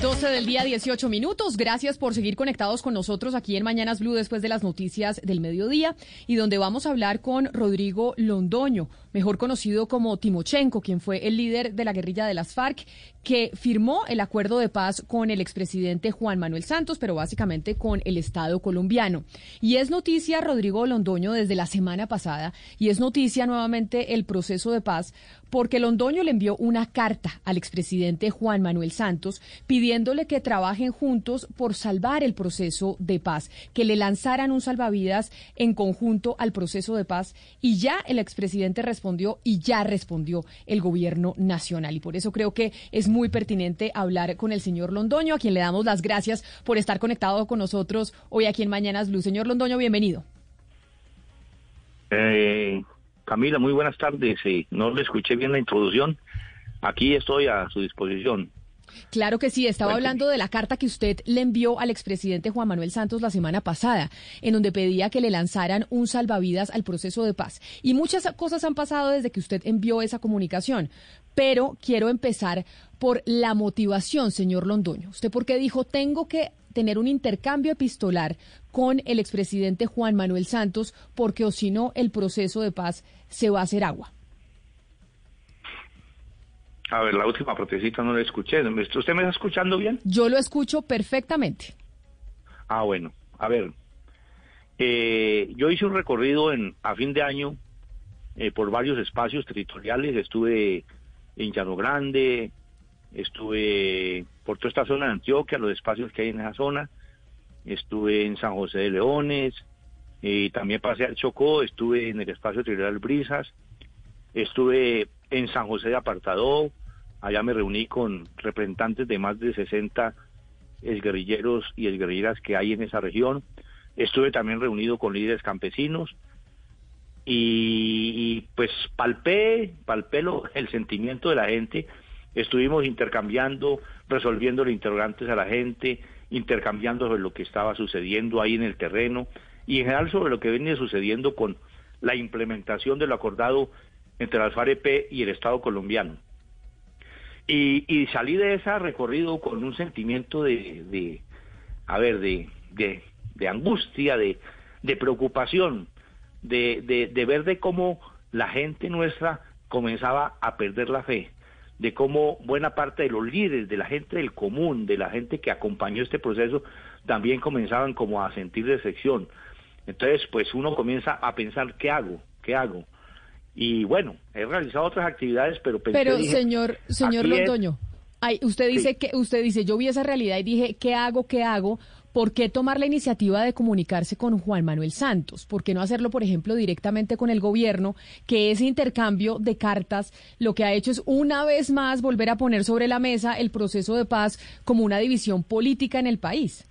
12 del día, 18 minutos. Gracias por seguir conectados con nosotros aquí en Mañanas Blue después de las noticias del mediodía y donde vamos a hablar con Rodrigo Londoño, mejor conocido como Timochenko, quien fue el líder de la guerrilla de las FARC, que firmó el acuerdo de paz con el expresidente Juan Manuel Santos, pero básicamente con el Estado colombiano. Y es noticia Rodrigo Londoño desde la semana pasada y es noticia nuevamente el proceso de paz porque Londoño le envió una carta al expresidente Juan Manuel Santos pidiéndole que trabajen juntos por salvar el proceso de paz, que le lanzaran un salvavidas en conjunto al proceso de paz y ya el expresidente respondió y ya respondió el gobierno nacional. Y por eso creo que es muy pertinente hablar con el señor Londoño, a quien le damos las gracias por estar conectado con nosotros hoy aquí en Mañanas Blue. Señor Londoño, bienvenido. Eh, Camila, muy buenas tardes. Eh, no le escuché bien la introducción. Aquí estoy a su disposición. Claro que sí, estaba hablando de la carta que usted le envió al expresidente Juan Manuel Santos la semana pasada, en donde pedía que le lanzaran un salvavidas al proceso de paz. Y muchas cosas han pasado desde que usted envió esa comunicación. Pero quiero empezar por la motivación, señor Londoño. ¿Usted por qué dijo, tengo que tener un intercambio epistolar con el expresidente Juan Manuel Santos, porque o si no, el proceso de paz se va a hacer agua? A ver, la última protecita no la escuché. ¿Usted me está escuchando bien? Yo lo escucho perfectamente. Ah, bueno. A ver, eh, yo hice un recorrido en a fin de año eh, por varios espacios territoriales. Estuve en Llano Grande, estuve por toda esta zona de Antioquia, los espacios que hay en esa zona. Estuve en San José de Leones, y también pasé al Chocó, estuve en el espacio territorial Brisas, estuve en San José de Apartado, allá me reuní con representantes de más de 60 exguerrilleros y exguerrilleras que hay en esa región, estuve también reunido con líderes campesinos y, pues palpé, palpé el sentimiento de la gente, estuvimos intercambiando, resolviendo los interrogantes a la gente, intercambiando sobre lo que estaba sucediendo ahí en el terreno y en general sobre lo que venía sucediendo con la implementación de lo acordado entre las FAREP y el Estado colombiano. Y, y, salí de ese recorrido con un sentimiento de, de a ver, de, angustia, de preocupación, de, de, de ver de cómo la gente nuestra comenzaba a perder la fe, de cómo buena parte de los líderes, de la gente del común, de la gente que acompañó este proceso, también comenzaban como a sentir decepción. Entonces, pues uno comienza a pensar, ¿qué hago? ¿Qué hago? Y bueno, he realizado otras actividades, pero pensé, Pero señor, señor Londoño, usted dice que usted dice, yo vi esa realidad y dije, ¿qué hago? ¿Qué hago? ¿Por qué tomar la iniciativa de comunicarse con Juan Manuel Santos? ¿Por qué no hacerlo, por ejemplo, directamente con el gobierno? Que ese intercambio de cartas lo que ha hecho es una vez más volver a poner sobre la mesa el proceso de paz como una división política en el país.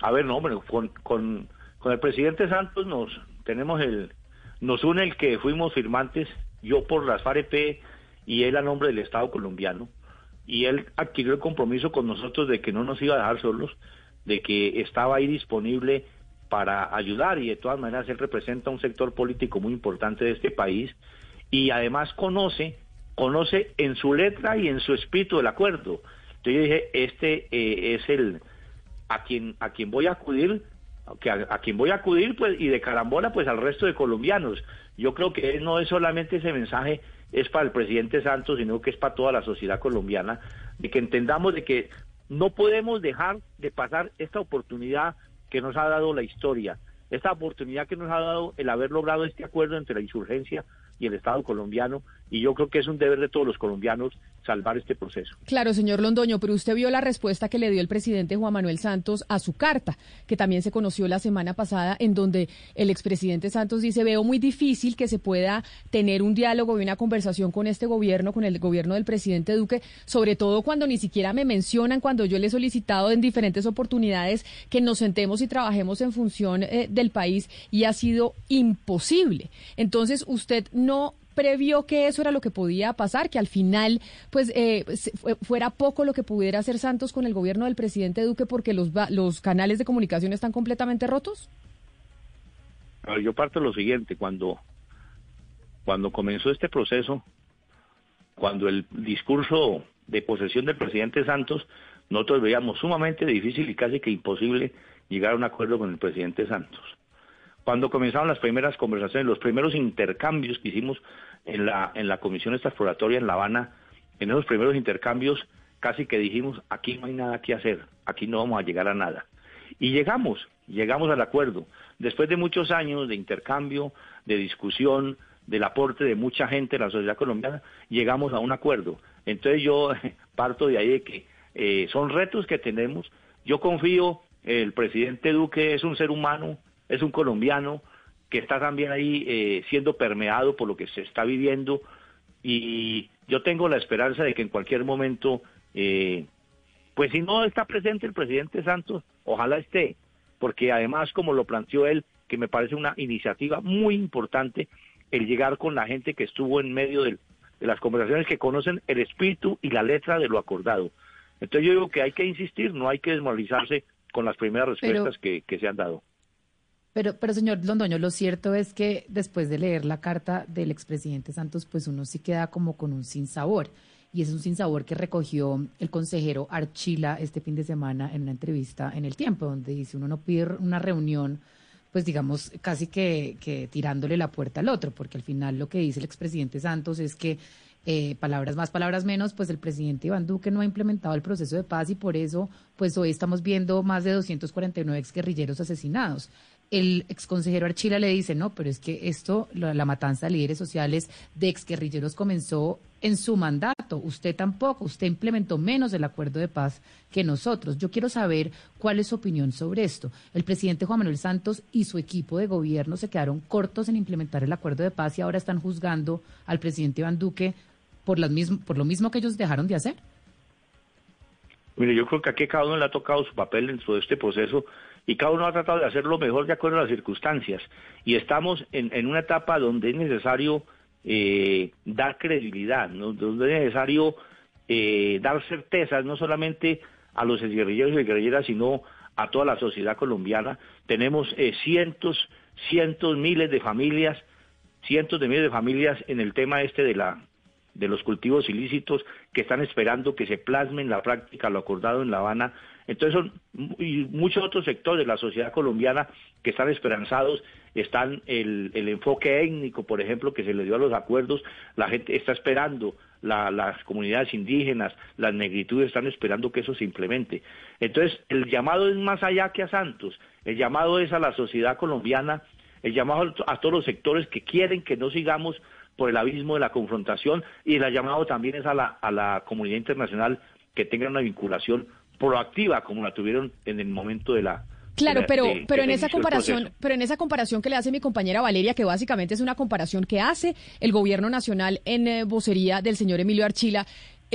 A ver, no, hombre, con, con, con el presidente Santos nos tenemos el nos une el que fuimos firmantes, yo por las FAREP y él a nombre del Estado colombiano, y él adquirió el compromiso con nosotros de que no nos iba a dejar solos, de que estaba ahí disponible para ayudar y de todas maneras él representa un sector político muy importante de este país y además conoce, conoce en su letra y en su espíritu el acuerdo. Entonces yo dije, este eh, es el a quien a quien voy a acudir que a, quien voy a acudir pues y de carambola pues al resto de colombianos. Yo creo que no es solamente ese mensaje es para el presidente Santos, sino que es para toda la sociedad colombiana de que entendamos de que no podemos dejar de pasar esta oportunidad que nos ha dado la historia, esta oportunidad que nos ha dado el haber logrado este acuerdo entre la insurgencia y el Estado colombiano, y yo creo que es un deber de todos los colombianos salvar este proceso. Claro, señor Londoño, pero usted vio la respuesta que le dio el presidente Juan Manuel Santos a su carta, que también se conoció la semana pasada, en donde el expresidente Santos dice, veo muy difícil que se pueda tener un diálogo y una conversación con este gobierno, con el gobierno del presidente Duque, sobre todo cuando ni siquiera me mencionan, cuando yo le he solicitado en diferentes oportunidades que nos sentemos y trabajemos en función eh, del país y ha sido imposible. Entonces, usted no previó que eso era lo que podía pasar, que al final pues eh, fuera poco lo que pudiera hacer Santos con el gobierno del presidente Duque porque los, los canales de comunicación están completamente rotos? yo parto lo siguiente, cuando, cuando comenzó este proceso, cuando el discurso de posesión del presidente Santos, nosotros veíamos sumamente difícil y casi que imposible llegar a un acuerdo con el presidente Santos. Cuando comenzaron las primeras conversaciones, los primeros intercambios que hicimos en la, en la comisión esta exploratoria en La Habana, en esos primeros intercambios casi que dijimos, aquí no hay nada que hacer, aquí no vamos a llegar a nada. Y llegamos, llegamos al acuerdo. Después de muchos años de intercambio, de discusión, del aporte de mucha gente en la sociedad colombiana, llegamos a un acuerdo. Entonces yo parto de ahí de que eh, son retos que tenemos. Yo confío, el presidente Duque es un ser humano, es un colombiano que está también ahí eh, siendo permeado por lo que se está viviendo y yo tengo la esperanza de que en cualquier momento, eh, pues si no está presente el presidente Santos, ojalá esté, porque además como lo planteó él, que me parece una iniciativa muy importante, el llegar con la gente que estuvo en medio de las conversaciones que conocen el espíritu y la letra de lo acordado. Entonces yo digo que hay que insistir, no hay que desmoralizarse con las primeras respuestas que se han dado. Pero, pero señor Londoño, lo cierto es que después de leer la carta del expresidente Santos, pues uno sí queda como con un sinsabor. Y es un sinsabor que recogió el consejero Archila este fin de semana en una entrevista en El Tiempo, donde dice uno no pide una reunión, pues digamos, casi que, que tirándole la puerta al otro, porque al final lo que dice el expresidente Santos es que eh, palabras más, palabras menos, pues el presidente Iván Duque no ha implementado el proceso de paz y por eso, pues hoy estamos viendo más de 249 exguerrilleros asesinados el exconsejero Archila le dice, no, pero es que esto, la, matanza de líderes sociales de exguerrilleros comenzó en su mandato. Usted tampoco, usted implementó menos el acuerdo de paz que nosotros. Yo quiero saber cuál es su opinión sobre esto. El presidente Juan Manuel Santos y su equipo de gobierno se quedaron cortos en implementar el acuerdo de paz y ahora están juzgando al presidente Iván Duque por, las por lo mismo que ellos dejaron de hacer. Mire, yo creo que aquí cada uno le ha tocado su papel dentro de este proceso y cada uno ha tratado de hacer lo mejor de acuerdo a las circunstancias. Y estamos en, una etapa donde es necesario eh, dar credibilidad, donde es necesario eh, dar certezas, no solamente a los guerrilleros y guerrilleras, sino a toda la sociedad colombiana. Tenemos eh, cientos, cientos, miles de familias, cientos de miles de familias en el tema este de la de los cultivos ilícitos que están esperando que se plasme en la práctica lo acordado en La Habana. Entonces son y muchos otros sectores de la sociedad colombiana que están esperanzados, están el, el enfoque étnico, por ejemplo, que se le dio a los acuerdos, la gente está esperando, las comunidades indígenas, las negritudes están esperando que eso se implemente. Entonces el llamado es más allá que a Santos, el llamado es a la sociedad colombiana, el llamado a todos los sectores que quieren que no sigamos por el abismo de la confrontación y el llamado también es a la, a la comunidad internacional que tenga una vinculación proactiva como la tuvieron en el momento de la Claro, pero, pero en esa comparación, pero en esa comparación que le hace mi compañera Valeria, que básicamente es una comparación que hace el gobierno nacional en eh, vocería del señor Emilio Archila,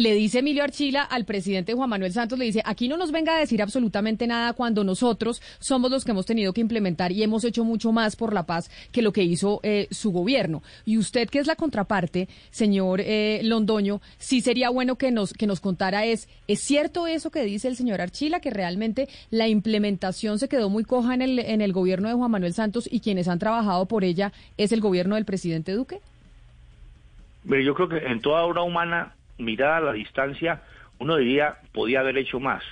le dice Emilio Archila al presidente Juan Manuel Santos, le dice, aquí no nos venga a decir absolutamente nada cuando nosotros somos los que hemos tenido que implementar y hemos hecho mucho más por la paz que lo que hizo eh, su gobierno. Y usted, que es la contraparte, señor eh, Londoño, sí sería bueno que nos, que nos contara es, ¿es cierto eso que dice el señor Archila, que realmente la implementación se quedó muy coja en el, en el gobierno de Juan Manuel Santos y quienes han trabajado por ella es el gobierno del presidente Duque? yo creo que en toda obra humana mirada a la distancia, uno diría, podía haber hecho más.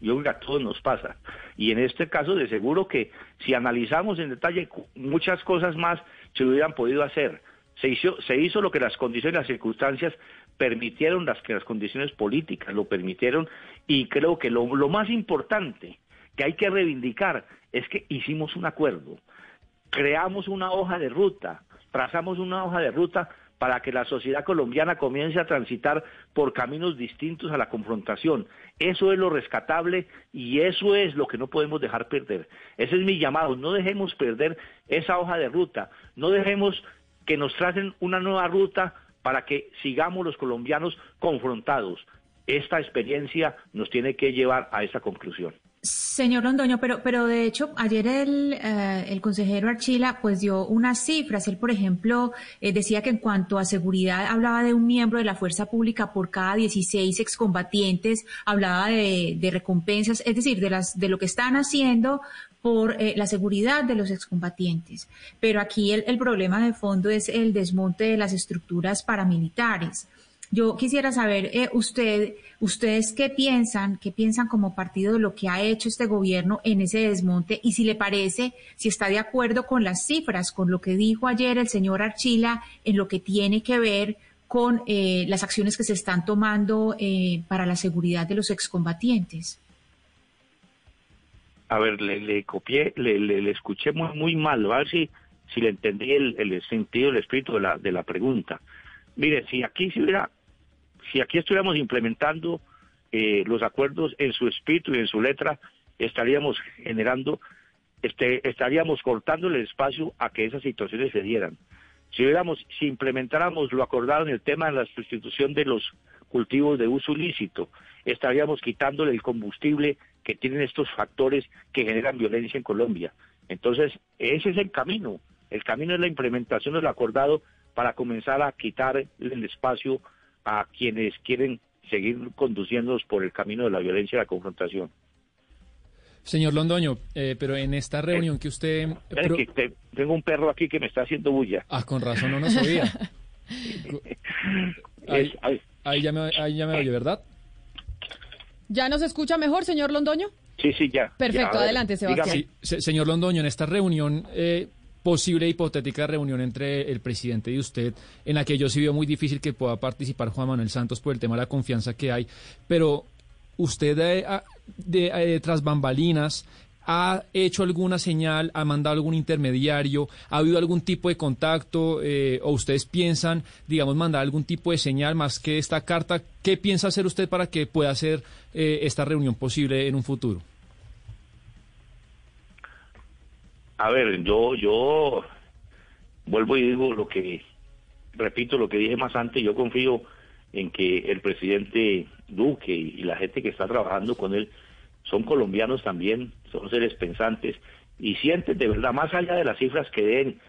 Yo creo que a todos nos pasa. Y en este caso, de seguro que si analizamos en detalle, muchas cosas más se hubieran podido hacer. Se hizo, se hizo lo que las condiciones las circunstancias permitieron las que las condiciones políticas lo permitieron y creo que lo, lo más importante que hay que reivindicar es que hicimos un acuerdo, creamos una hoja de ruta, trazamos una hoja de ruta para que la sociedad colombiana comience a transitar por caminos distintos a la confrontación. Eso es lo rescatable y eso es lo que no podemos dejar perder. Ese es mi llamado. No dejemos perder esa hoja de ruta. No dejemos que nos tracen una nueva ruta para que sigamos los colombianos confrontados. Esta experiencia nos tiene que llevar a esa conclusión. Señor Londoño, pero, pero de hecho ayer el, eh, el consejero Archila pues dio unas cifras. Él, por ejemplo, eh, decía que en cuanto a seguridad hablaba de un miembro de la fuerza pública por cada 16 excombatientes, hablaba de, de recompensas, es decir, de, las, de lo que están haciendo por eh, la seguridad de los excombatientes. Pero aquí el, el problema de fondo es el desmonte de las estructuras paramilitares. Yo quisiera saber, eh, usted, ustedes qué piensan, qué piensan como partido de lo que ha hecho este gobierno en ese desmonte y si le parece, si está de acuerdo con las cifras, con lo que dijo ayer el señor Archila en lo que tiene que ver con eh, las acciones que se están tomando eh, para la seguridad de los excombatientes. A ver, le, copié, le, le, escuché muy, muy mal, a ver si, si le entendí el, el sentido, el espíritu de la, de la pregunta. Mire, si aquí se hubiera si aquí estuviéramos implementando eh, los acuerdos en su espíritu y en su letra, estaríamos generando, este, estaríamos cortando el espacio a que esas situaciones se dieran. Si hubiéramos, si implementáramos lo acordado en el tema de la sustitución de los cultivos de uso ilícito, estaríamos quitándole el combustible que tienen estos factores que generan violencia en Colombia. Entonces, ese es el camino. El camino es la implementación de lo acordado para comenzar a quitar el espacio a quienes quieren seguir conduciéndonos por el camino de la violencia y la confrontación. Señor Londoño, eh, pero en esta reunión que usted... tengo un perro aquí que me está haciendo bulla. Ah, con razón no nos oía. ahí, ya me, ahí ya me oye, ¿verdad? ¿Ya nos escucha mejor, señor Londoño? Sí, sí, ya. Perfecto, adelante, Sebastián. señor Londoño, en esta reunión eh, posible hipotética reunión entre el presidente y usted, en la que yo sí veo muy difícil que pueda participar Juan Manuel Santos por el tema de la confianza que hay, pero usted eh, de, eh, tras bambalinas ha hecho alguna señal, ha mandado algún intermediario, ha habido algún tipo de contacto eh, o ustedes piensan, digamos, mandar algún tipo de señal más que esta carta. ¿Qué piensa hacer usted para que pueda hacer esta reunión posible en un futuro? A ver, yo, yo vuelvo y digo lo que, repito lo que dije más antes, yo confío en que el presidente Duque y la gente que está trabajando con él son colombianos también, son seres pensantes y sienten de verdad, más allá de las cifras que den,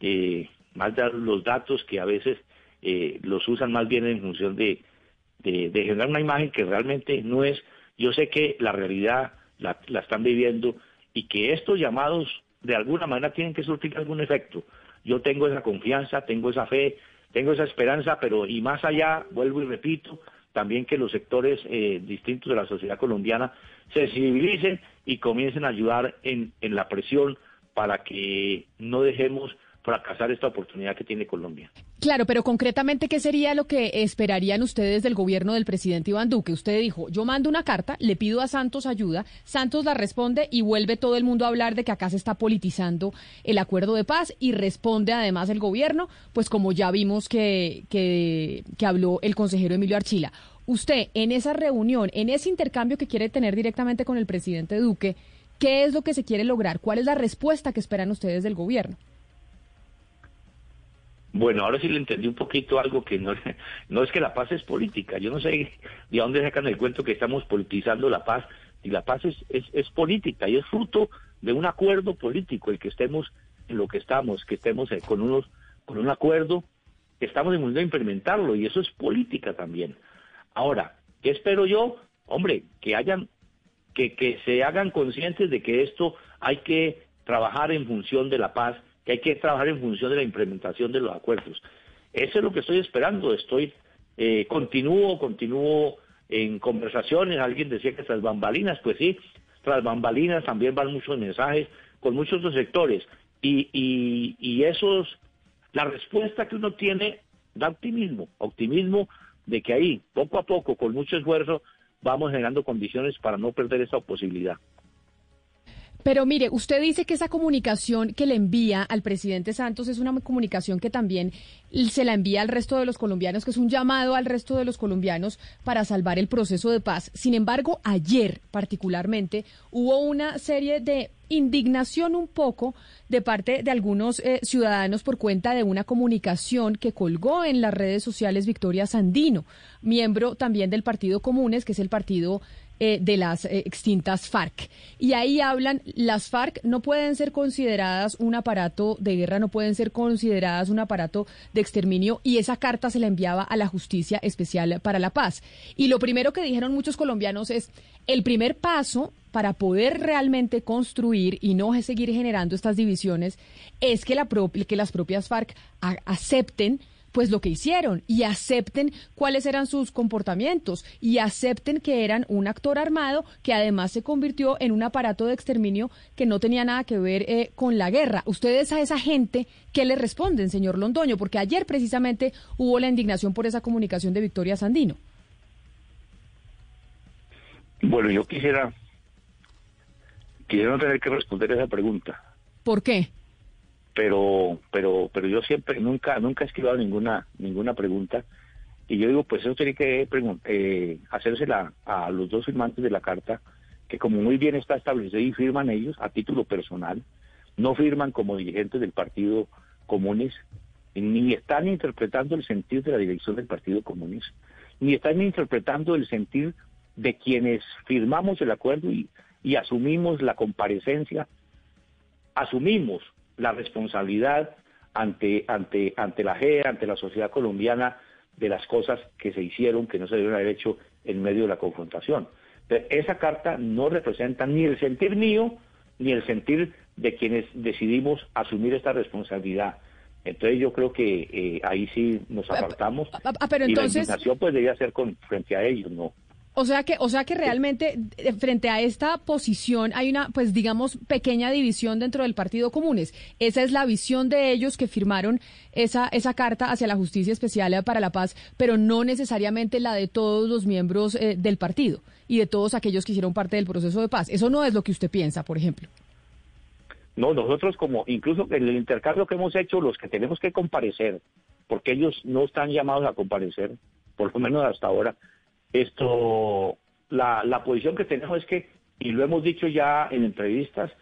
eh, más de los datos que a veces eh, los usan más bien en función de, de, generar una imagen que realmente no es, yo sé que la realidad la, la están viviendo y que estos llamados de alguna manera tienen que surtir algún efecto. Yo tengo esa confianza, tengo esa fe, tengo esa esperanza, pero y más allá, vuelvo y repito, también que los sectores eh, distintos de la sociedad colombiana se sensibilicen y comiencen a ayudar en, en la presión para que no dejemos fracasar esta oportunidad que tiene Colombia. Claro, pero concretamente, ¿qué sería lo que esperarían ustedes del gobierno del presidente Iván Duque? Usted dijo, yo mando una carta, le pido a Santos ayuda, Santos la responde y vuelve todo el mundo a hablar de que acá se está politizando el acuerdo de paz y responde además el gobierno, pues como ya vimos que, que, que habló el consejero Emilio Archila. Usted, en esa reunión, en ese intercambio que quiere tener directamente con el presidente Duque, ¿qué es lo que se quiere lograr? ¿Cuál es la respuesta que esperan ustedes del gobierno? Bueno, ahora sí le entendí un poquito algo que no, no es que la paz es política. Yo no sé de dónde sacan el cuento que estamos politizando la paz. Y la paz es, es, es política y es fruto de un acuerdo político, el que estemos en lo que estamos, que estemos eh, con, unos, con un acuerdo, que estamos en mundo de implementarlo y eso es política también. Ahora, ¿qué espero yo? Hombre, que hayan, que, que se hagan conscientes de que esto hay que trabajar en función de la paz que hay que trabajar en función de la implementación de los acuerdos. Eso es lo que estoy esperando. Estoy, eh, continúo, continúo en conversaciones. Alguien decía que tras bambalinas, pues sí, tras bambalinas también van muchos mensajes con muchos otros sectores. Y, y, y esos, la respuesta que uno tiene da optimismo, optimismo de que ahí, poco a poco, con mucho esfuerzo, vamos generando condiciones para no perder esa posibilidad. Pero mire, usted dice que esa comunicación que le envía al presidente Santos es una comunicación que también se la envía al resto de los colombianos, que es un llamado al resto de los colombianos para salvar el proceso de paz. Sin embargo, ayer particularmente hubo una serie de indignación un poco de parte de algunos eh, ciudadanos por cuenta de una comunicación que colgó en las redes sociales Victoria Sandino, miembro también del Partido Comunes, que es el partido eh, de las eh, extintas FARC. Y ahí hablan, las FARC no pueden ser consideradas un aparato de guerra, no pueden ser consideradas un aparato de exterminio y esa carta se la enviaba a la Justicia Especial para la Paz. Y lo primero que dijeron muchos colombianos es, el primer paso para poder realmente construir y no seguir generando estas divisiones es que, la que las propias FARC acepten pues lo que hicieron y acepten cuáles eran sus comportamientos y acepten que eran un actor armado que además se convirtió en un aparato de exterminio que no tenía nada que ver eh, con la guerra. Ustedes a esa gente, ¿qué le responden, señor Londoño? Porque ayer precisamente hubo la indignación por esa comunicación de Victoria Sandino. Bueno, yo quisiera, quisiera no tener que responder esa pregunta. ¿Por qué? pero pero pero yo siempre nunca nunca he escrito ninguna ninguna pregunta y yo digo pues eso tiene que eh, hacérsela a los dos firmantes de la carta que como muy bien está establecido y firman ellos a título personal no firman como dirigentes del partido comunes ni están interpretando el sentido de la dirección del partido comunes ni están interpretando el sentido de quienes firmamos el acuerdo y, y asumimos la comparecencia asumimos la responsabilidad ante, ante, ante la GE, ante la sociedad colombiana, de las cosas que se hicieron, que no se debieron haber hecho en medio de la confrontación. esa carta no representa ni el sentir mío, ni el sentir de quienes decidimos asumir esta responsabilidad. Entonces yo creo que eh, ahí sí nos apartamos. pero entonces... Y la indignación pues debía ser con, frente a ellos, ¿no? O sea que, o sea que realmente eh, frente a esta posición hay una, pues digamos, pequeña división dentro del Partido Comunes. Esa es la visión de ellos que firmaron esa, esa carta hacia la Justicia Especial para la Paz, pero no necesariamente la de todos los miembros eh, del partido y de todos aquellos que hicieron parte del proceso de paz. Eso no es lo que usted piensa, por ejemplo. No, nosotros como, incluso en el intercambio que hemos hecho, los que tenemos que comparecer, porque ellos no están llamados a comparecer, por lo menos hasta ahora, esto, la, la posición que tenemos es que, y lo hemos dicho ya en entrevistas,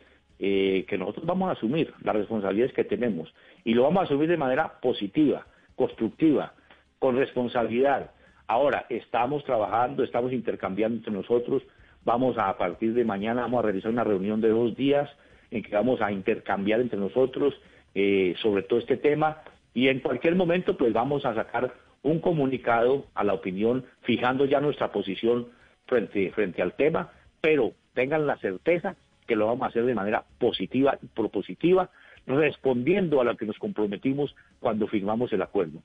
eh, que nosotros vamos a asumir las responsabilidades que tenemos. Y lo vamos a asumir de manera positiva, constructiva, con responsabilidad. Ahora, estamos trabajando, estamos intercambiando entre nosotros, vamos a, partir de mañana, vamos a realizar una reunión de dos días en que vamos a intercambiar entre nosotros eh, sobre todo este tema. Y en cualquier momento pues vamos a sacar un comunicado a la opinión fijando ya nuestra posición frente, frente al tema, pero tengan la certeza que lo vamos a hacer de manera positiva y propositiva, respondiendo a lo que nos comprometimos cuando firmamos el acuerdo.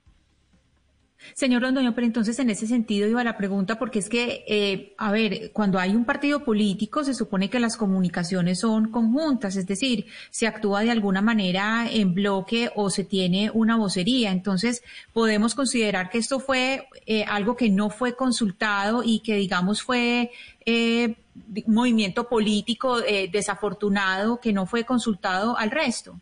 Señor Londoño, pero entonces en ese sentido iba la pregunta, porque es que, eh, a ver, cuando hay un partido político se supone que las comunicaciones son conjuntas, es decir, se actúa de alguna manera en bloque o se tiene una vocería. Entonces, podemos considerar que esto fue eh, algo que no fue consultado y que, digamos, fue eh, movimiento político desafortunado que no fue consultado al resto.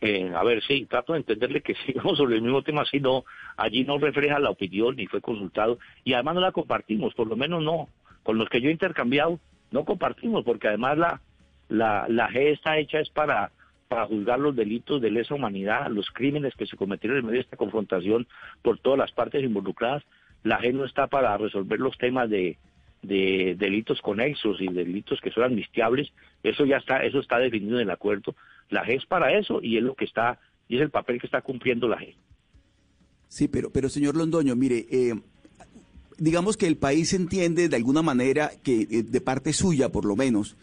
Eh, a ver, sí, trato de entenderle que sigamos sobre el mismo tema, si no, allí no refleja la opinión ni fue consultado y además no la compartimos, por lo menos no, con los que yo he intercambiado no compartimos, porque además la, la, la G está hecha es para, para juzgar los delitos de lesa humanidad, los crímenes que se cometieron en medio de esta confrontación por todas las partes involucradas, la G no está para resolver los temas de, de delitos conexos y delitos que son amnistiables, eso ya está, eso está definido en el acuerdo. La G es para eso y es lo que está, y es el papel que está cumpliendo la G. Sí, pero, pero señor Londoño, mire, eh, digamos que el país entiende de alguna manera que eh, de parte suya, por lo menos,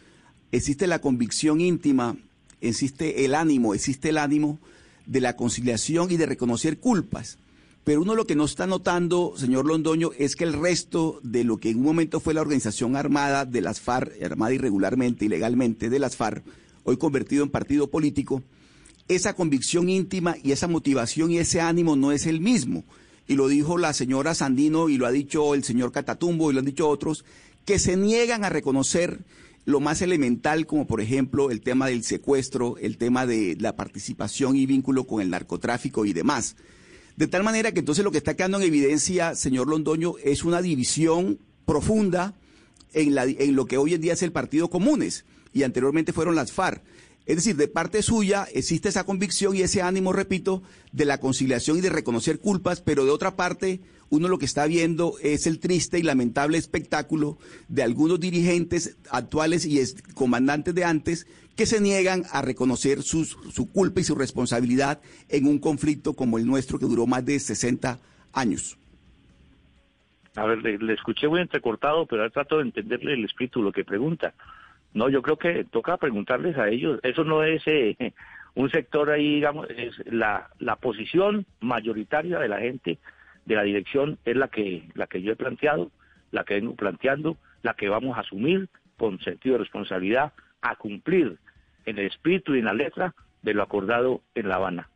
existe la convicción íntima, existe el ánimo, existe el ánimo de la conciliación y de reconocer culpas. Pero uno lo que no está notando, señor Londoño, es que el resto de lo que en un momento fue la organización armada de las FARC, armada irregularmente, ilegalmente de las FARC, hoy convertido en partido político, esa convicción íntima y esa motivación y ese ánimo no es el mismo. y lo dijo la señora Sandino y lo ha dicho el señor Catatumbo y lo han dicho otros, que se niegan a reconocer lo más elemental como por ejemplo el tema del secuestro, el tema de la participación y vínculo con el narcotráfico y demás. De tal manera que entonces lo que está quedando en evidencia, señor Londoño, es una división profunda en, la, en lo que hoy en día es el Partido Comunes y anteriormente fueron las FARC. Es decir, de parte suya existe esa convicción y ese ánimo, repito, de la conciliación y de reconocer culpas, pero de otra parte, uno lo que está viendo es el triste y lamentable espectáculo de algunos dirigentes actuales y comandantes de antes que se niegan a reconocer su culpa y su responsabilidad en un conflicto como el nuestro que duró más de 60 años. A ver, le, escuché muy entrecortado, pero trato de entenderle el espíritu, lo que pregunta. No, yo creo que toca preguntarles a ellos. Eso no es eh, un sector ahí, digamos, es la, la posición mayoritaria de la gente de la dirección es la que, la que yo he planteado, la que vengo planteando, la que vamos a asumir con sentido de responsabilidad, a cumplir en el espíritu y en la letra de lo acordado en La Habana.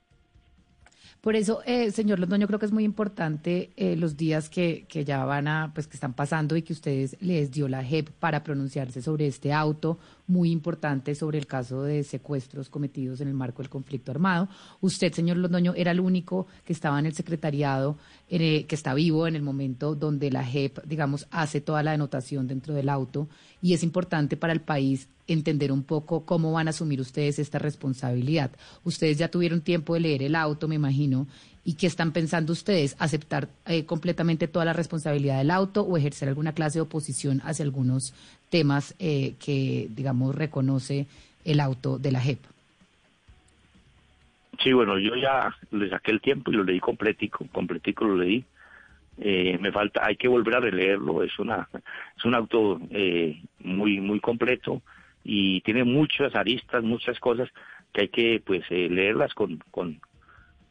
Por eso, eh, señor Londoño, creo que es muy importante eh, los días que, que, ya van a, pues que están pasando y que ustedes les dio la JEP para pronunciarse sobre este auto, muy importante sobre el caso de secuestros cometidos en el marco del conflicto armado. Usted, señor Londoño, era el único que estaba en el secretariado, que está vivo en el momento donde la JEP, digamos, hace toda la denotación dentro del auto y es importante para el país entender un poco cómo van a asumir ustedes esta responsabilidad. Ustedes ya tuvieron tiempo de leer el auto, me imagino, y qué están pensando ustedes, aceptar eh, completamente toda la responsabilidad del auto o ejercer alguna clase de oposición hacia algunos temas eh, que, digamos, reconoce el auto de la JEP. Sí, bueno, yo ya le saqué el tiempo y lo leí completico, completico lo leí. Eh, me falta, hay que volver a releerlo, es una, es un auto eh, muy, muy completo y tiene muchas aristas, muchas cosas que hay que, pues, leerlas con, con,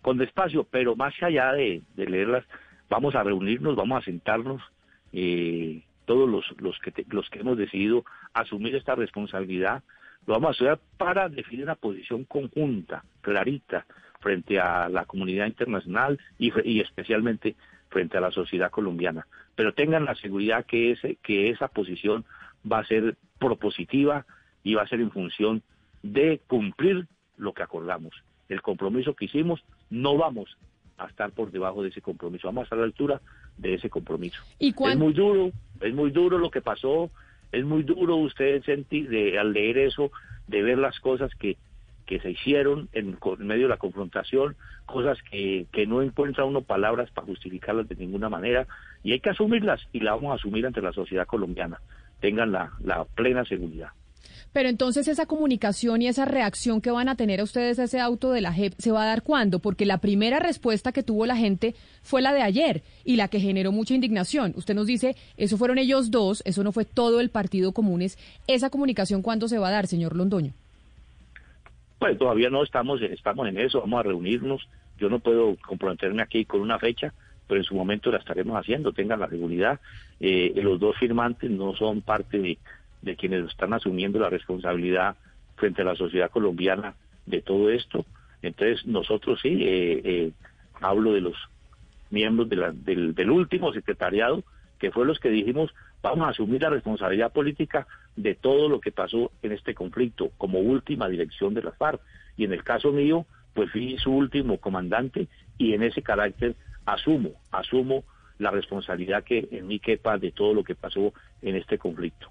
con despacio, pero más allá de, leerlas, vamos a reunirnos, vamos a sentarnos, eh, todos los, los, que los que hemos decidido asumir esta responsabilidad, lo vamos a hacer para definir una posición conjunta, clarita, frente a la comunidad internacional y, y especialmente frente a la sociedad colombiana. Pero tengan la seguridad que, ese, que esa posición va a ser propositiva y va a ser en función de cumplir lo que acordamos. El compromiso que hicimos, no vamos a estar por debajo de ese compromiso, vamos a estar a la altura de ese compromiso. ¿Y es muy duro, es muy duro lo que pasó, es muy duro usted sentir, de, al leer eso, de ver las cosas que, que se hicieron en, medio de la confrontación, cosas que, que no encuentra uno palabras para justificarlas de ninguna manera, y hay que asumirlas, y las vamos a asumir ante la sociedad colombiana. Tengan la, la plena seguridad. Pero entonces esa comunicación y esa reacción que van a tener a ustedes a ese auto de la JEP se va a dar cuándo? Porque la primera respuesta que tuvo la gente fue la de ayer y la que generó mucha indignación. Usted nos dice, eso fueron ellos dos, eso no fue todo el Partido Comunes. ¿Esa comunicación cuándo se va a dar, señor Londoño? Pues todavía no estamos, estamos en eso, vamos a reunirnos. Yo no puedo comprometerme aquí con una fecha, pero en su momento la estaremos haciendo, tengan la seguridad. Eh, los dos firmantes no son parte de de quienes están asumiendo la responsabilidad frente a la sociedad colombiana de todo esto. Entonces nosotros sí, eh, eh, hablo de los miembros del, del último secretariado, que fue los que dijimos, vamos a asumir la responsabilidad política de todo lo que pasó en este conflicto como última dirección de las FARC. Y en el caso mío, pues fui su último comandante y en ese carácter asumo, asumo la responsabilidad que en mí quepa de todo lo que pasó en este conflicto.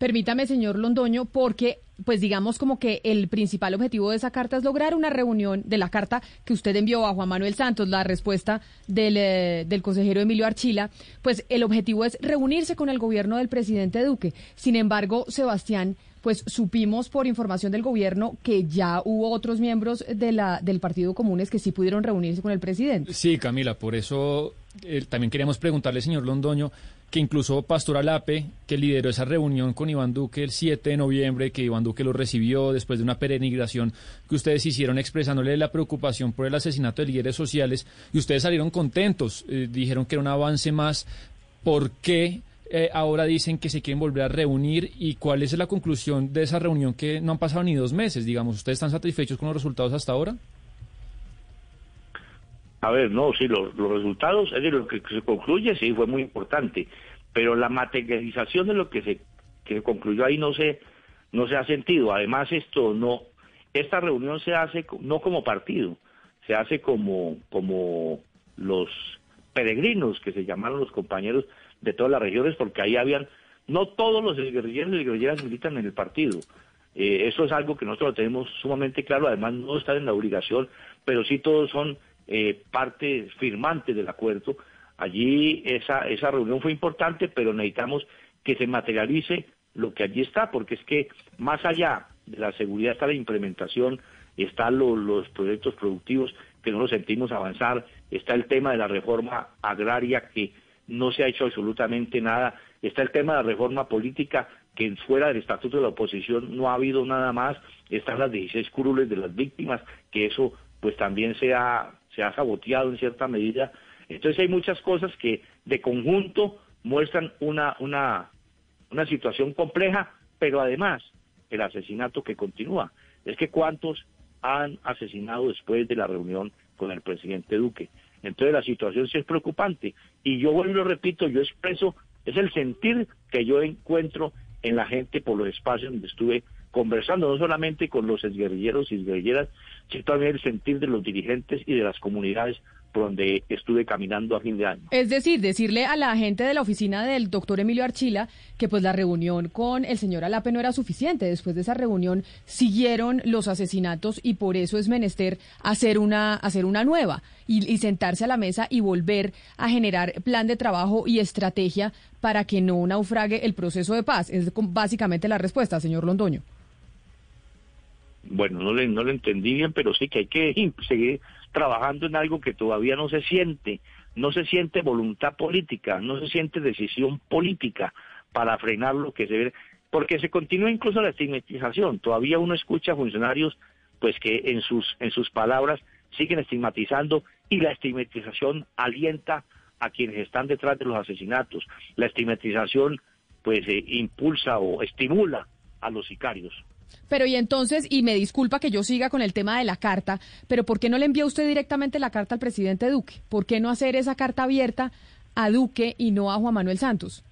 Permítame, señor Londoño, porque, pues digamos como que el principal objetivo de esa carta es lograr una reunión de la carta que usted envió a Juan Manuel Santos, la respuesta del, eh, del consejero Emilio Archila, pues el objetivo es reunirse con el gobierno del presidente Duque. Sin embargo, Sebastián, pues supimos por información del gobierno que ya hubo otros miembros de la, del Partido Comunes que sí pudieron reunirse con el presidente. Sí, Camila, por eso eh, también queríamos preguntarle, señor Londoño, que incluso Pastor Alape, que lideró esa reunión con Iván Duque el 7 de noviembre, que Iván Duque lo recibió después de una peregrinación que ustedes hicieron expresándole la preocupación por el asesinato de líderes sociales, y ustedes salieron contentos, eh, dijeron que era un avance más. ¿Por qué eh, ahora dicen que se quieren volver a reunir y cuál es la conclusión de esa reunión que no han pasado ni dos meses, digamos? ¿Ustedes están satisfechos con los resultados hasta ahora? A ver, no, sí, los, resultados, es decir, lo que se concluye, sí, fue muy importante, pero la materialización de lo que se que concluyó ahí no se no se ha sentido. Además, esto no, esta reunión se hace no como partido, se hace como como los peregrinos que se llamaron los compañeros de todas las regiones, porque ahí habían no todos los guerrilleros y guerrilleras militan en el partido. Eh, eso es algo que nosotros lo tenemos sumamente claro, además no están en la obligación, pero sí todos son eh, parte firmante del acuerdo. Allí esa, esa reunión fue importante, pero necesitamos que se materialice lo que allí está, porque es que más allá de la seguridad está la implementación, están los proyectos productivos que no los sentimos avanzar, está el tema de la reforma agraria que no se ha hecho absolutamente nada, está el tema de la reforma política que fuera del estatuto de la oposición no ha habido nada más, están las 16 curules de las víctimas, que eso pues también se ha se ha saboteado en cierta medida. Entonces hay muchas cosas que de conjunto muestran una, una, una situación compleja, pero además el asesinato que continúa. Es que cuántos han asesinado después de la reunión con el presidente Duque. Entonces la situación sí es preocupante. Y yo vuelvo y lo repito, yo expreso, es el sentir que yo encuentro en la gente por los espacios donde estuve conversando, no solamente con los exguerrilleros y guerrilleras, sino también el sentir de los dirigentes y de las comunidades por donde estuve caminando a fin de año. Es decir, decirle a la gente de la oficina del doctor Emilio Archila que pues la reunión con el señor Alape no era suficiente. Después de esa reunión siguieron los asesinatos y por eso es menester hacer una, hacer una nueva y, y sentarse a la mesa y volver a generar plan de trabajo y estrategia para que no naufrague el proceso de paz. Es básicamente la respuesta, señor Londoño bueno, no le, no lo entendí bien, pero sí que hay que seguir trabajando en algo que todavía no se siente, no se siente voluntad política, no se siente decisión política para frenar lo que se ve, porque se continúa incluso la estigmatización, todavía uno escucha a funcionarios pues que en sus, en sus palabras siguen estigmatizando y la estigmatización alienta a quienes están detrás de los asesinatos, la estigmatización pues eh, impulsa o estimula a los sicarios. Pero y entonces, y me disculpa que yo siga con el tema de la carta, pero ¿por qué no le envía usted directamente la carta al presidente Duque? ¿Por qué no hacer esa carta abierta a Duque y no a Juan Manuel Santos?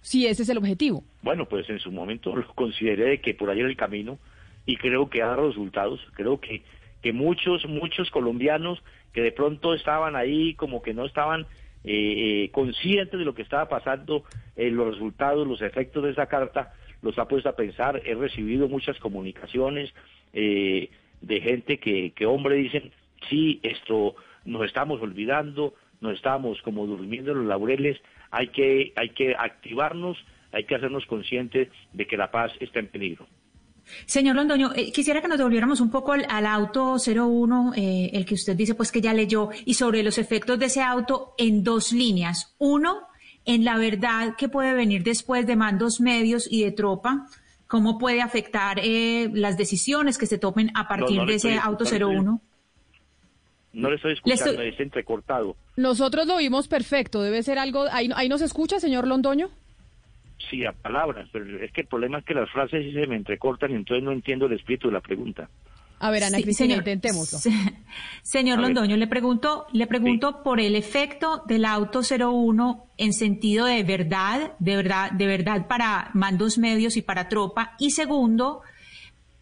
Si ese es el objetivo. Bueno, pues en su momento lo consideré de que por ahí era el camino y creo que ha dado resultados. Creo que, que muchos, muchos colombianos que de pronto estaban ahí como que no estaban eh, eh, conscientes de lo que estaba pasando, eh, los resultados, los efectos de esa carta, los ha puesto a pensar. He recibido muchas comunicaciones eh, de gente que, que, hombre, dicen, sí, esto nos estamos olvidando, nos estamos como durmiendo en los laureles, hay que, hay que activarnos, hay que hacernos conscientes de que la paz está en peligro. Señor Londoño, eh, quisiera que nos devolviéramos un poco al, auto 01, eh, el que usted dice pues que ya leyó, y sobre los efectos de ese auto en dos líneas. Uno, en la verdad que puede venir después de mandos medios y de tropa, cómo puede afectar eh, las decisiones que se tomen a partir de ese auto 01. No le estoy escuchando, es entrecortado. Nosotros lo vimos perfecto, debe ser algo... ¿Ahí, ahí nos escucha, señor Londoño? Sí, a palabras, pero es que el problema es que las frases sí se me entrecortan y entonces no entiendo el espíritu de la pregunta. A ver, Ana Cristina, intentémoslo. señor Londoño, le pregunto, le pregunto por el efecto del auto 01 en sentido de verdad, de verdad, de verdad para mandos medios y para tropa. Y segundo,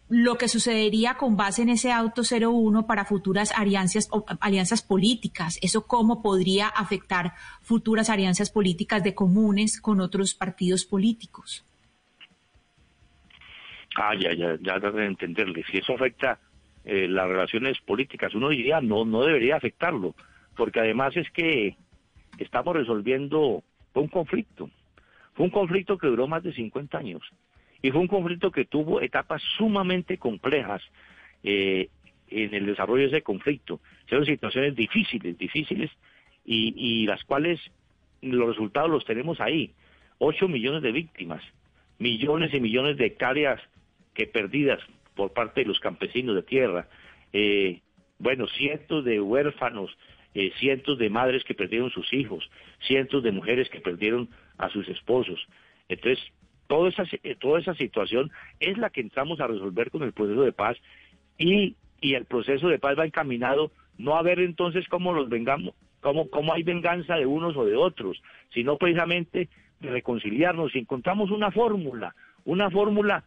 lo que sucedería con base en ese auto 01 para futuras alianzas, alianzas políticas. Eso cómo podría afectar futuras alianzas políticas de comunes con otros partidos políticos. Ah, ya, ya, ya de entenderle. Si eso afecta eh, las relaciones políticas, uno diría no, no debería afectarlo, porque además es que estamos resolviendo un conflicto. Fue un conflicto que duró más de 50 años y fue un conflicto que tuvo etapas sumamente complejas eh, en el desarrollo de ese conflicto. Fueron situaciones difíciles, difíciles, y, y las cuales los resultados los tenemos ahí. Ocho millones de víctimas, millones y millones de hectáreas que perdidas por parte de los campesinos de tierra, eh, bueno, cientos de huérfanos, eh, cientos de madres que perdieron sus hijos, cientos de mujeres que perdieron a sus esposos. Entonces, toda esa, eh, toda esa situación es la que entramos a resolver con el proceso de paz y, y el proceso de paz va encaminado no a ver entonces cómo los vengamos, cómo, cómo hay venganza de unos o de otros, sino precisamente reconciliarnos y encontramos una fórmula, una fórmula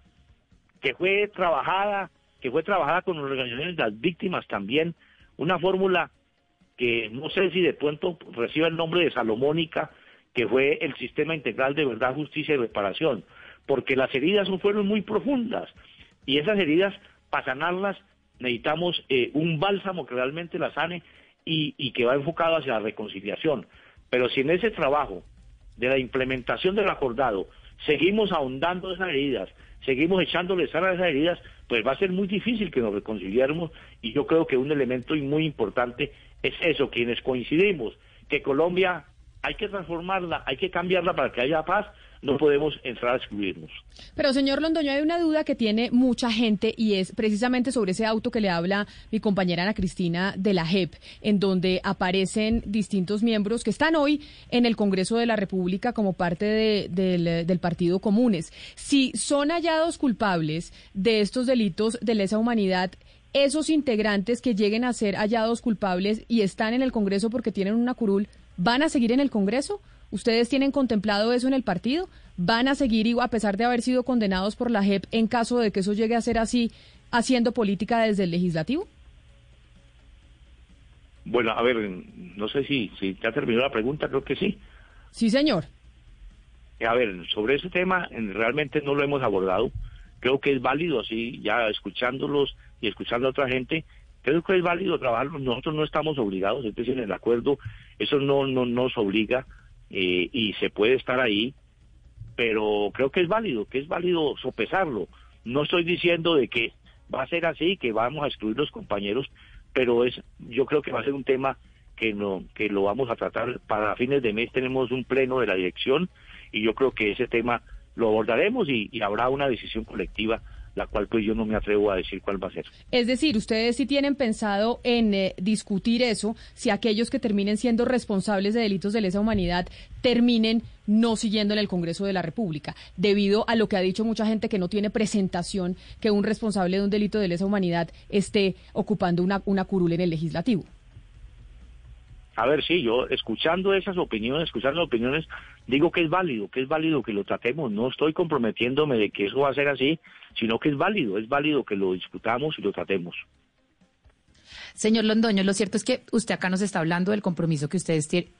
que fue trabajada, que fue trabajada con organizaciones de las víctimas también, una fórmula que no sé si de pronto reciba el nombre de Salomónica, que fue el sistema integral de verdad, justicia y reparación, porque las heridas fueron muy profundas y esas heridas, para sanarlas, necesitamos eh, un bálsamo que realmente las sane y, y que va enfocado hacia la reconciliación. Pero si en ese trabajo de la implementación del acordado seguimos ahondando esas heridas, seguimos echándole sal a esas heridas, pues va a ser muy difícil que nos reconciliáramos y yo creo que un elemento muy importante es eso, quienes coincidimos, que Colombia hay que transformarla, hay que cambiarla para que haya paz, no podemos entrar a excluirnos. Pero señor Londoño, hay una duda que tiene mucha gente y es precisamente sobre ese auto que le habla mi compañera Ana Cristina de la JEP, en donde aparecen distintos miembros que están hoy en el Congreso de la República como parte del, del Partido Comunes. Si son hallados culpables de estos delitos de lesa humanidad, esos integrantes que lleguen a ser hallados culpables y están en el Congreso porque tienen una curul, ¿van a seguir en el Congreso? ¿Ustedes tienen contemplado eso en el partido? ¿Van a seguir, a pesar de haber sido condenados por la JEP, en caso de que eso llegue a ser así, haciendo política desde el legislativo? Bueno, a ver, no sé si, si ya terminó la pregunta, creo que sí. Sí, señor. A ver, sobre ese tema realmente no lo hemos abordado. Creo que es válido, así, ya escuchándolos y escuchando a otra gente, creo que es válido trabajarlo. Nosotros no estamos obligados, es decir, en el acuerdo, eso no, no nos obliga eh, y se puede estar ahí, pero creo que es válido, que es válido sopesarlo. No estoy diciendo de que va a ser así, que vamos a excluir los compañeros, pero es, yo creo que va a ser un tema que no, que lo vamos a tratar para fines de mes tenemos un pleno de la dirección y yo creo que ese tema lo abordaremos y habrá una decisión colectiva la cual pues yo no me atrevo a decir cuál va a ser. Es decir, ustedes sí tienen pensado en eh, discutir eso, si aquellos que terminen siendo responsables de delitos de lesa humanidad terminen no siguiendo en el Congreso de la República, debido a lo que ha dicho mucha gente que no tiene presentación que un responsable de un delito de lesa humanidad esté ocupando una, una curul en el legislativo. A ver, sí, yo escuchando esas opiniones, escuchando las opiniones, digo que es válido, que es válido que lo tratemos. No estoy comprometiéndome de que eso va a ser así, sino que es válido, es válido que lo discutamos y lo tratemos. Señor Londoño, lo cierto es que usted acá nos está hablando del compromiso que ustedes tienen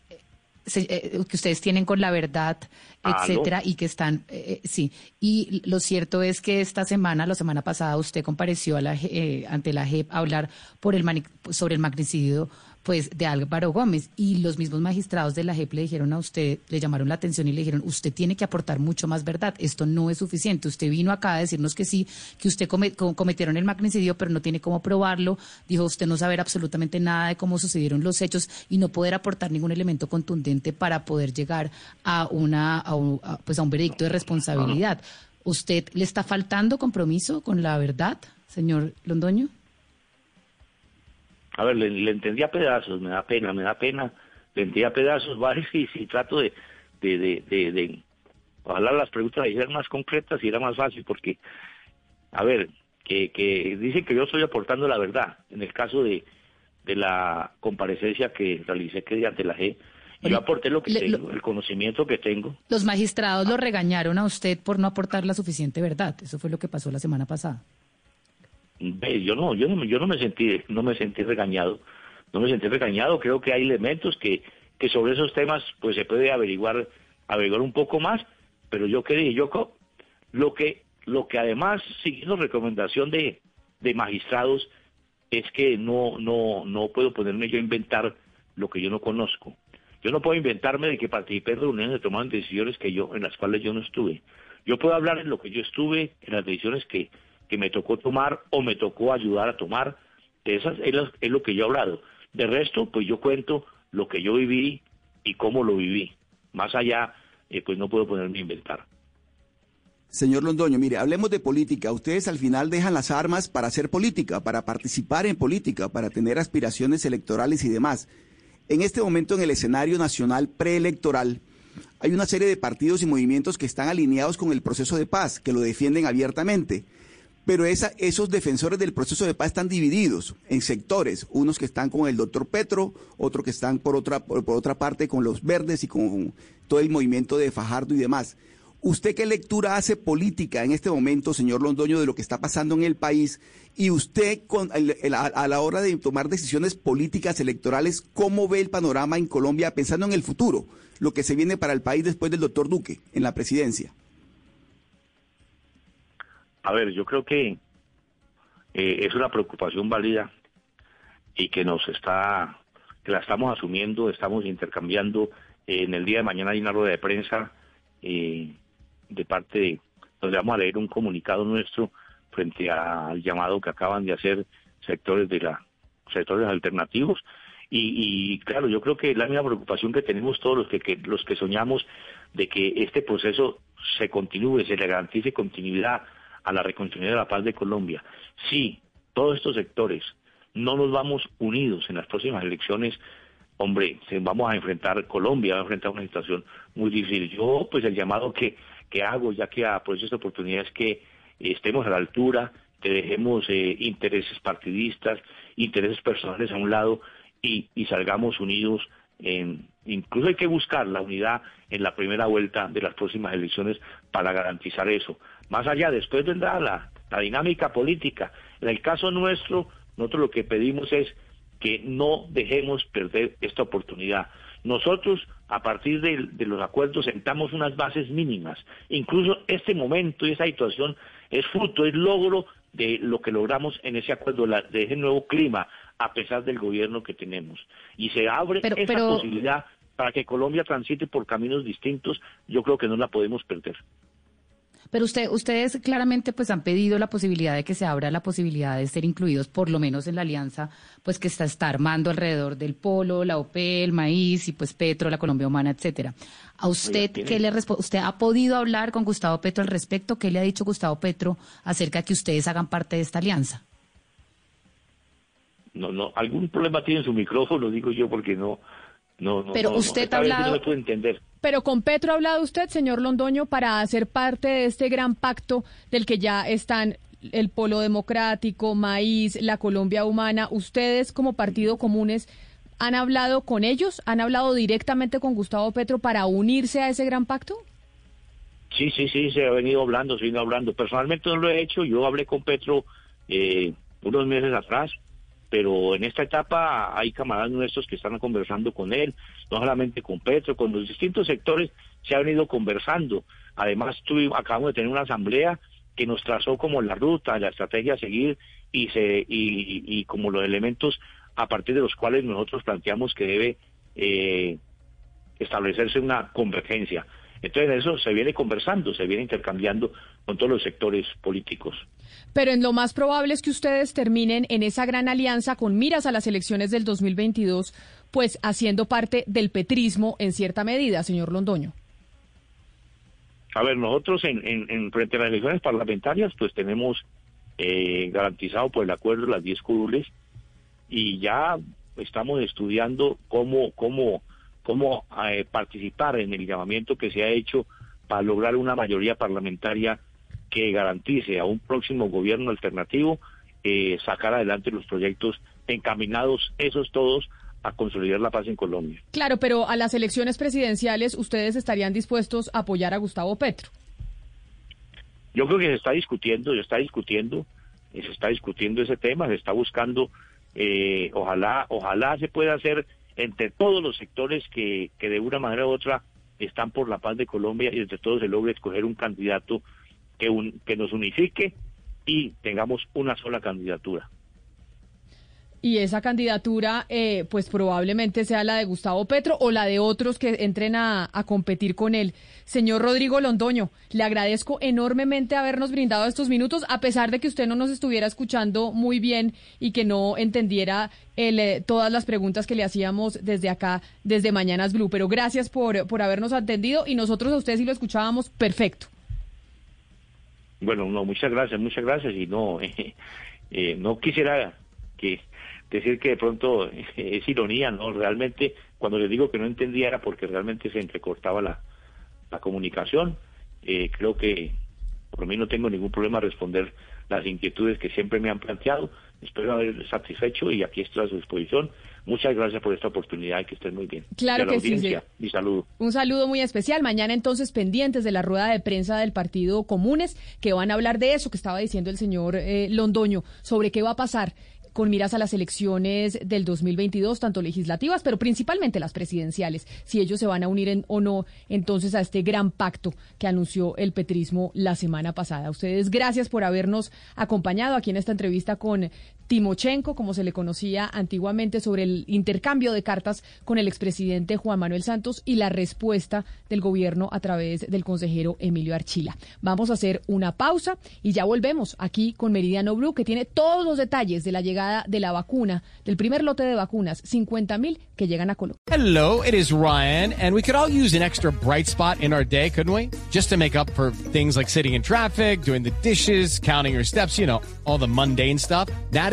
eh, que ustedes tienen con la verdad, etcétera, y que están, eh, eh, sí. Y lo cierto es que esta semana, la semana pasada, usted compareció a la, ante la JEP a hablar por el sobre el magnicidio pues de Álvaro Gómez y los mismos magistrados de la JEP le dijeron a usted, le llamaron la atención y le dijeron, usted tiene que aportar mucho más verdad, esto no es suficiente, usted vino acá a decirnos que sí, que usted cometieron el magnicidio, pero no tiene cómo probarlo, dijo usted no saber absolutamente nada de cómo sucedieron los hechos y no poder aportar ningún elemento contundente para poder llegar a una un, pues a un veredicto de responsabilidad. ¿Usted le está faltando compromiso con la verdad, señor Londoño? A ver, le, entendí a pedazos, me da pena, me da pena, le entendí a pedazos varios y si trato de, de, de, de, de ojalá las preguntas eran más concretas y era más fácil porque, a ver, que, que dicen que yo estoy aportando la verdad, en el caso de, de la comparecencia que realicé que ante la G, yo aporté lo que tengo, el conocimiento que tengo. Los magistrados lo regañaron a usted por no aportar la suficiente verdad. Eso fue lo que pasó la semana pasada yo no, yo no, yo no me sentí, no me sentí regañado, no me sentí regañado. Creo que hay elementos que, que sobre esos temas, pues se puede averiguar, averiguar un poco más. Pero yo quería, yo lo que, lo que además siguiendo recomendación de, de magistrados es que no, no, no puedo ponerme yo a inventar lo que yo no conozco. Yo no puedo inventarme de que participé en reuniones de tomaron decisiones que yo, en las cuales yo no estuve. Yo puedo hablar en lo que yo estuve, en las decisiones que, que me tocó tomar o me tocó ayudar a tomar. Esas es lo, que yo he hablado. De resto, pues yo cuento lo que yo viví y cómo lo viví. Más allá, eh, pues no puedo ponerme a inventar. Señor Londoño, mire, hablemos de política. Ustedes al final dejan las armas para hacer política, para participar en política, para tener aspiraciones electorales y demás. En este momento en el escenario nacional preelectoral hay una serie de partidos y movimientos que están alineados con el proceso de paz, que lo defienden abiertamente. Pero esa, esos defensores del proceso de paz están divididos en sectores, unos que están con el doctor Petro, otros que están por otra, por, otra parte con los verdes y con todo el movimiento de Fajardo y demás. ¿Usted qué lectura hace política en este momento, señor Londoño, de lo que está pasando en el país? Y usted, con, a la hora de tomar decisiones políticas electorales, ¿cómo ve el panorama en Colombia pensando en el futuro, lo que se viene para el país después del doctor Duque en la presidencia? A ver, yo creo que eh, es una preocupación válida y que nos está, que la estamos asumiendo, estamos intercambiando. en el día de mañana hay una rueda de prensa eh, de parte de, donde vamos a leer un comunicado nuestro frente al llamado que acaban de hacer sectores de la sectores alternativos y, y, claro yo creo que la misma preocupación que tenemos todos los que, que, los que soñamos de que este proceso se continúe se le garantice continuidad a la reconstrucción de la paz de Colombia. Si todos estos sectores no nos vamos unidos en las próximas elecciones, hombre, vamos a enfrentar Colombia, va a enfrentar una situación muy difícil. Yo, pues el llamado que, que hago, ya que aprovecho esta oportunidad, es que estemos a la altura, que dejemos eh, intereses partidistas, intereses personales a un lado y, y salgamos unidos en, incluso hay que buscar la unidad en la primera vuelta de las próximas elecciones para garantizar eso. Más allá, después vendrá la, la dinámica política. En el caso nuestro, nosotros lo que pedimos es que no dejemos perder esta oportunidad. Nosotros, a partir de, los acuerdos, sentamos unas bases mínimas. Incluso este momento y esa situación es fruto, es logro de lo que logramos en ese acuerdo, de ese nuevo clima, a pesar del gobierno que tenemos. Y se abre esa posibilidad para que Colombia transite por caminos distintos, yo creo que no la podemos perder. Pero usted, ustedes claramente pues han pedido la posibilidad de que se abra la posibilidad de ser incluidos, por lo menos en la alianza, pues que está, está armando alrededor del polo, la OP, el maíz y pues Petro, la Colombia Humana, etcétera. ¿A usted qué le ¿Usted ha podido hablar con Gustavo Petro al respecto? ¿Qué le ha dicho Gustavo Petro acerca de que ustedes hagan parte de esta alianza? No, no, algún problema tiene su micrófono, digo yo, porque no, no, no. Pero usted ha hablado. No entender. Pero con Petro ha hablado usted, señor Londoño, para hacer parte de este gran pacto del que ya están el Polo Democrático, Maíz, la Colombia Humana. ¿Ustedes como Partido Comunes han hablado con ellos? ¿Han hablado directamente con Gustavo Petro para unirse a ese gran pacto? Sí, sí, sí, se ha venido hablando, se ha venido hablando. Personalmente no lo he hecho, yo hablé con Petro eh, unos meses atrás pero en esta etapa hay camaradas nuestros que están conversando con él, no solamente con Petro, con los distintos sectores se ha venido conversando. Además, tuvimos, acabamos de tener una asamblea que nos trazó como la ruta, la estrategia a seguir y, se, y, y como los elementos a partir de los cuales nosotros planteamos que debe eh, establecerse una convergencia. Entonces eso se viene conversando, se viene intercambiando con todos los sectores políticos. Pero en lo más probable es que ustedes terminen en esa gran alianza con miras a las elecciones del 2022, pues haciendo parte del petrismo en cierta medida, señor Londoño. A ver, nosotros en, en, frente a las elecciones parlamentarias, pues tenemos eh, garantizado por el acuerdo las 10 curules y ya estamos estudiando cómo, cómo cómo eh, participar en el llamamiento que se ha hecho para lograr una mayoría parlamentaria que garantice a un próximo gobierno alternativo eh, sacar adelante los proyectos encaminados, esos todos, a consolidar la paz en Colombia. Claro, pero a las elecciones presidenciales, ¿ustedes estarían dispuestos a apoyar a Gustavo Petro? Yo creo que se está discutiendo, se está discutiendo, se está discutiendo ese tema, se está buscando, eh, ojalá, ojalá se pueda hacer entre todos los sectores que, que de una manera u otra están por la paz de Colombia y entre todos se logre escoger un candidato que, un, que nos unifique y tengamos una sola candidatura y esa candidatura eh, pues probablemente sea la de Gustavo Petro o la de otros que entren a, competir con él. Señor Rodrigo Londoño, le agradezco enormemente habernos brindado estos minutos, a pesar de que usted no nos estuviera escuchando muy bien y que no entendiera el, eh, todas las preguntas que le hacíamos desde acá, desde Mañanas Blue. Pero gracias por, por habernos atendido y nosotros a usted sí lo escuchábamos perfecto. Bueno, no, muchas gracias, muchas gracias y no, eh, no quisiera que decir que de pronto es ironía, ¿no? Realmente, cuando les digo que no entendía era porque realmente se entrecortaba la, la comunicación. Eh, creo que Por mí no tengo ningún problema responder las inquietudes que siempre me han planteado. Espero haber satisfecho y aquí estoy a su disposición. Muchas gracias por esta oportunidad y que estén muy bien. Claro que sí. Mi saludo. Un saludo muy especial. Mañana entonces pendientes de la rueda de prensa del Partido Comunes que van a hablar de eso que estaba diciendo el señor eh, Londoño sobre qué va a pasar con miras a las elecciones del 2022, tanto legislativas, pero principalmente las presidenciales, si ellos se van a unir o no entonces a este gran pacto que anunció el petrismo la semana pasada. ustedes gracias por habernos acompañado aquí en esta entrevista con Timochenko, como se le conocía antiguamente, sobre el intercambio de cartas con el expresidente Juan Manuel Santos y la respuesta del gobierno a través del consejero Emilio Archila. Vamos a hacer una pausa y ya volvemos aquí con Meridiano Blue, que tiene todos los detalles de la llegada de la vacuna, del primer lote de vacunas, 50 mil que llegan a Colombia. Hello, it is Ryan, and we could all use an extra bright spot in our day, couldn't we? Just to make up for things like sitting in traffic, doing the dishes, counting your steps, you know, all the mundane stuff. That